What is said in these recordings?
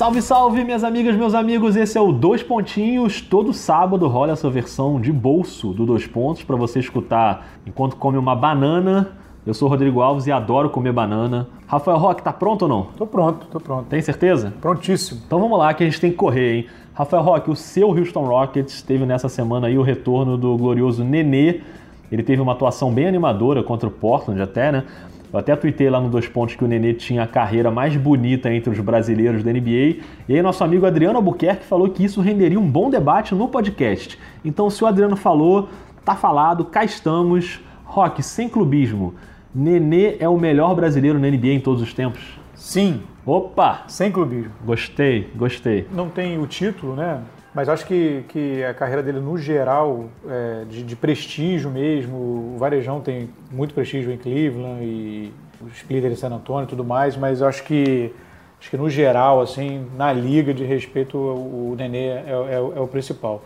Salve, salve, minhas amigas, meus amigos. Esse é o Dois Pontinhos. Todo sábado rola essa versão de bolso do Dois Pontos para você escutar enquanto come uma banana. Eu sou o Rodrigo Alves e adoro comer banana. Rafael Roque, tá pronto ou não? Tô pronto, tô pronto. Tem certeza? Prontíssimo. Então vamos lá que a gente tem que correr, hein? Rafael Roque, o seu Houston Rockets teve nessa semana aí o retorno do glorioso Nenê. Ele teve uma atuação bem animadora contra o Portland até, né? Eu até tuitei lá no Dois Pontos que o Nenê tinha a carreira mais bonita entre os brasileiros da NBA. E aí nosso amigo Adriano Albuquerque falou que isso renderia um bom debate no podcast. Então se o Adriano falou, tá falado, cá estamos. Rock, sem clubismo, Nenê é o melhor brasileiro na NBA em todos os tempos? Sim. Opa! Sem clubismo. Gostei, gostei. Não tem o título, né? Mas acho que, que a carreira dele, no geral, é, de, de, prestígio mesmo, o Varejão tem muito prestígio em Cleveland e o Splitter em San Antonio e tudo mais, mas acho que, acho que no geral, assim, na liga de respeito, o, o Nenê é, é, é o principal.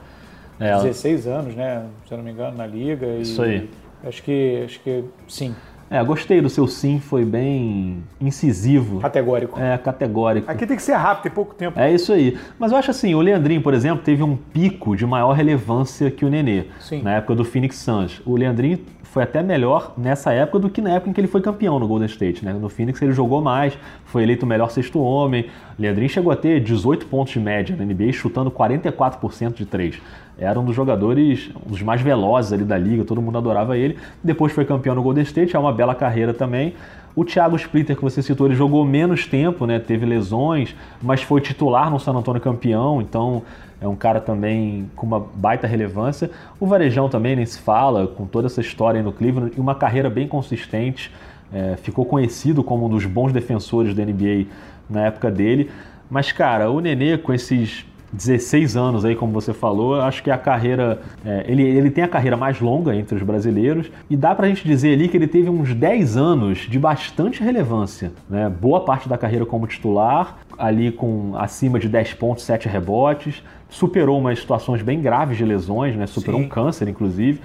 É, 16 anos, né? Se eu não me engano, na liga. Isso aí. Acho que, acho que sim. É, gostei do seu sim, foi bem incisivo. Categórico. É, categórico. Aqui tem que ser rápido, tem pouco tempo. É isso aí. Mas eu acho assim, o Leandrinho, por exemplo, teve um pico de maior relevância que o Nenê. Sim. Na época do Phoenix Suns. O Leandrinho foi até melhor nessa época do que na época em que ele foi campeão no Golden State. Né? No Phoenix ele jogou mais, foi eleito o melhor sexto homem. O Leandrinho chegou a ter 18 pontos de média na NBA, chutando 44% de três. Era um dos jogadores, um dos mais velozes ali da liga, todo mundo adorava ele. Depois foi campeão no Golden State, é uma bela carreira também. O Thiago Splitter, que você citou, ele jogou menos tempo, né? teve lesões, mas foi titular no San Antonio campeão, então é um cara também com uma baita relevância. O Varejão também nem se fala, com toda essa história no Cleveland e uma carreira bem consistente. É, ficou conhecido como um dos bons defensores da NBA na época dele. Mas, cara, o Nenê com esses 16 anos aí, como você falou, acho que a carreira. É, ele, ele tem a carreira mais longa entre os brasileiros e dá pra gente dizer ali que ele teve uns 10 anos de bastante relevância. Né? Boa parte da carreira como titular, ali com acima de 10 pontos, 7 rebotes, superou umas situações bem graves de lesões, né? superou Sim. um câncer, inclusive.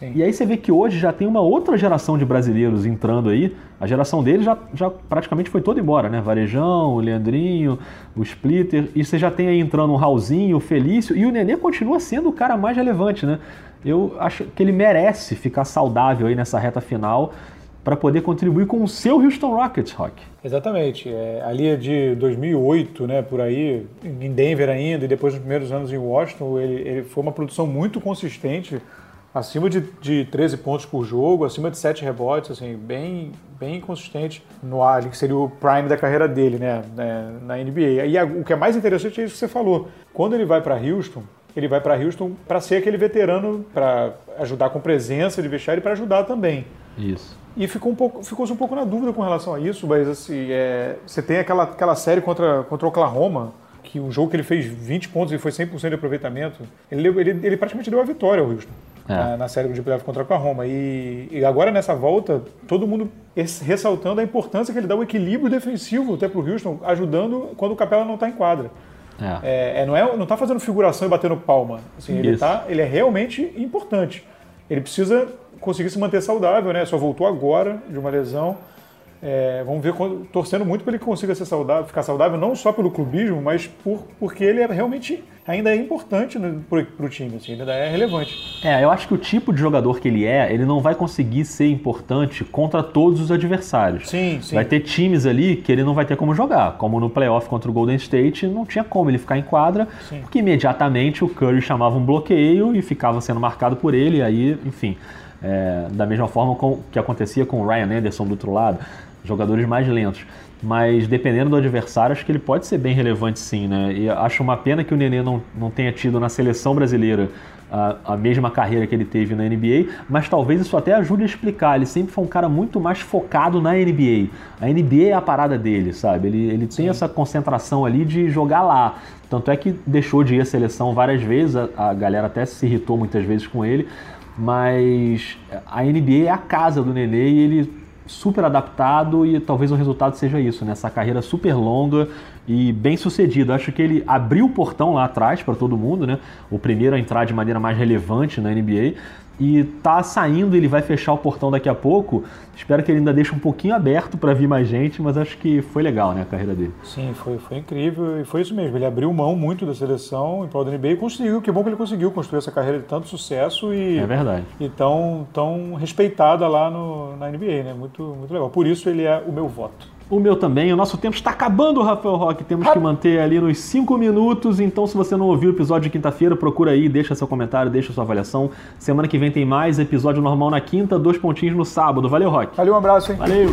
Sim. E aí você vê que hoje já tem uma outra geração de brasileiros entrando aí. A geração dele já, já praticamente foi toda embora, né? Varejão, o Leandrinho, o Splitter. E você já tem aí entrando o Raulzinho, o Felício. E o Nenê continua sendo o cara mais relevante, né? Eu acho que ele merece ficar saudável aí nessa reta final para poder contribuir com o seu Houston Rockets, Rock. Exatamente. É, ali é de 2008, né, por aí, em Denver ainda, e depois nos primeiros anos em Washington, ele, ele foi uma produção muito consistente acima de, de 13 pontos por jogo, acima de 7 rebotes, assim, bem, bem consistente no ali, que seria o prime da carreira dele, né, né na NBA. E a, o que é mais interessante é isso que você falou. Quando ele vai para Houston, ele vai para Houston para ser aquele veterano, para ajudar com presença de vestiário e para ajudar também. Isso. E ficou um pouco, ficou-se um pouco na dúvida com relação a isso, mas assim, é, você tem aquela, aquela série contra, contra o Oklahoma, que um jogo que ele fez 20 pontos e foi 100% de aproveitamento, ele, ele, ele praticamente deu a vitória ao Houston é. na, na, série de playoff contra o Oklahoma. E, e agora nessa volta, todo mundo ressaltando a importância que ele dá o equilíbrio defensivo até para o Houston, ajudando quando o Capela não está em quadra. É. É, é, não é, não está fazendo figuração e batendo palma. Assim, ele, tá, ele é realmente importante. Ele precisa conseguir se manter saudável, né? Só voltou agora de uma lesão. É, vamos ver, torcendo muito para ele consiga ser saudável, ficar saudável, não só pelo clubismo, mas por, porque ele é realmente ainda é importante para o time, assim, ainda é relevante. É, eu acho que o tipo de jogador que ele é, ele não vai conseguir ser importante contra todos os adversários. Sim, sim. Vai ter times ali que ele não vai ter como jogar, como no playoff contra o Golden State, não tinha como ele ficar em quadra, sim. porque imediatamente o Curry chamava um bloqueio e ficava sendo marcado por ele, e aí, enfim. É, da mesma forma com, que acontecia com o Ryan Anderson do outro lado jogadores mais lentos. Mas dependendo do adversário, acho que ele pode ser bem relevante sim, né? E acho uma pena que o Nenê não, não tenha tido na seleção brasileira a, a, mesma carreira que ele teve na NBA, mas talvez isso até ajude a explicar. Ele sempre foi um cara muito mais focado na NBA. A NBA é a parada dele, sabe? Ele, ele tem essa concentração ali de jogar lá. Tanto é que deixou de ir à seleção várias vezes, a, a galera até se irritou muitas vezes com ele, mas a NBA é a casa do Nenê e ele super adaptado e talvez o resultado seja isso, né? Essa carreira super longa e bem sucedida. Acho que ele abriu o portão lá atrás para todo mundo, né? O primeiro a entrar de maneira mais relevante na NBA. E tá saindo, ele vai fechar o portão daqui a pouco. Espero que ele ainda deixe um pouquinho aberto para vir mais gente, mas acho que foi legal, né, a carreira dele. Sim, foi, foi incrível e foi isso mesmo. Ele abriu mão muito da seleção em prol da NBA e conseguiu. Que bom que ele conseguiu construir essa carreira de tanto sucesso e, é verdade. e tão, tão respeitada lá no, na NBA, né? Muito, muito legal. Por isso ele é o meu voto. O meu também. O nosso tempo está acabando, Rafael Roque. Temos que manter ali nos 5 minutos. Então, se você não ouviu o episódio de quinta-feira, procura aí, deixa seu comentário, deixa sua avaliação. Semana que vem tem mais episódio normal na quinta, dois pontinhos no sábado. Valeu, Roque. Valeu, um abraço, hein? Valeu.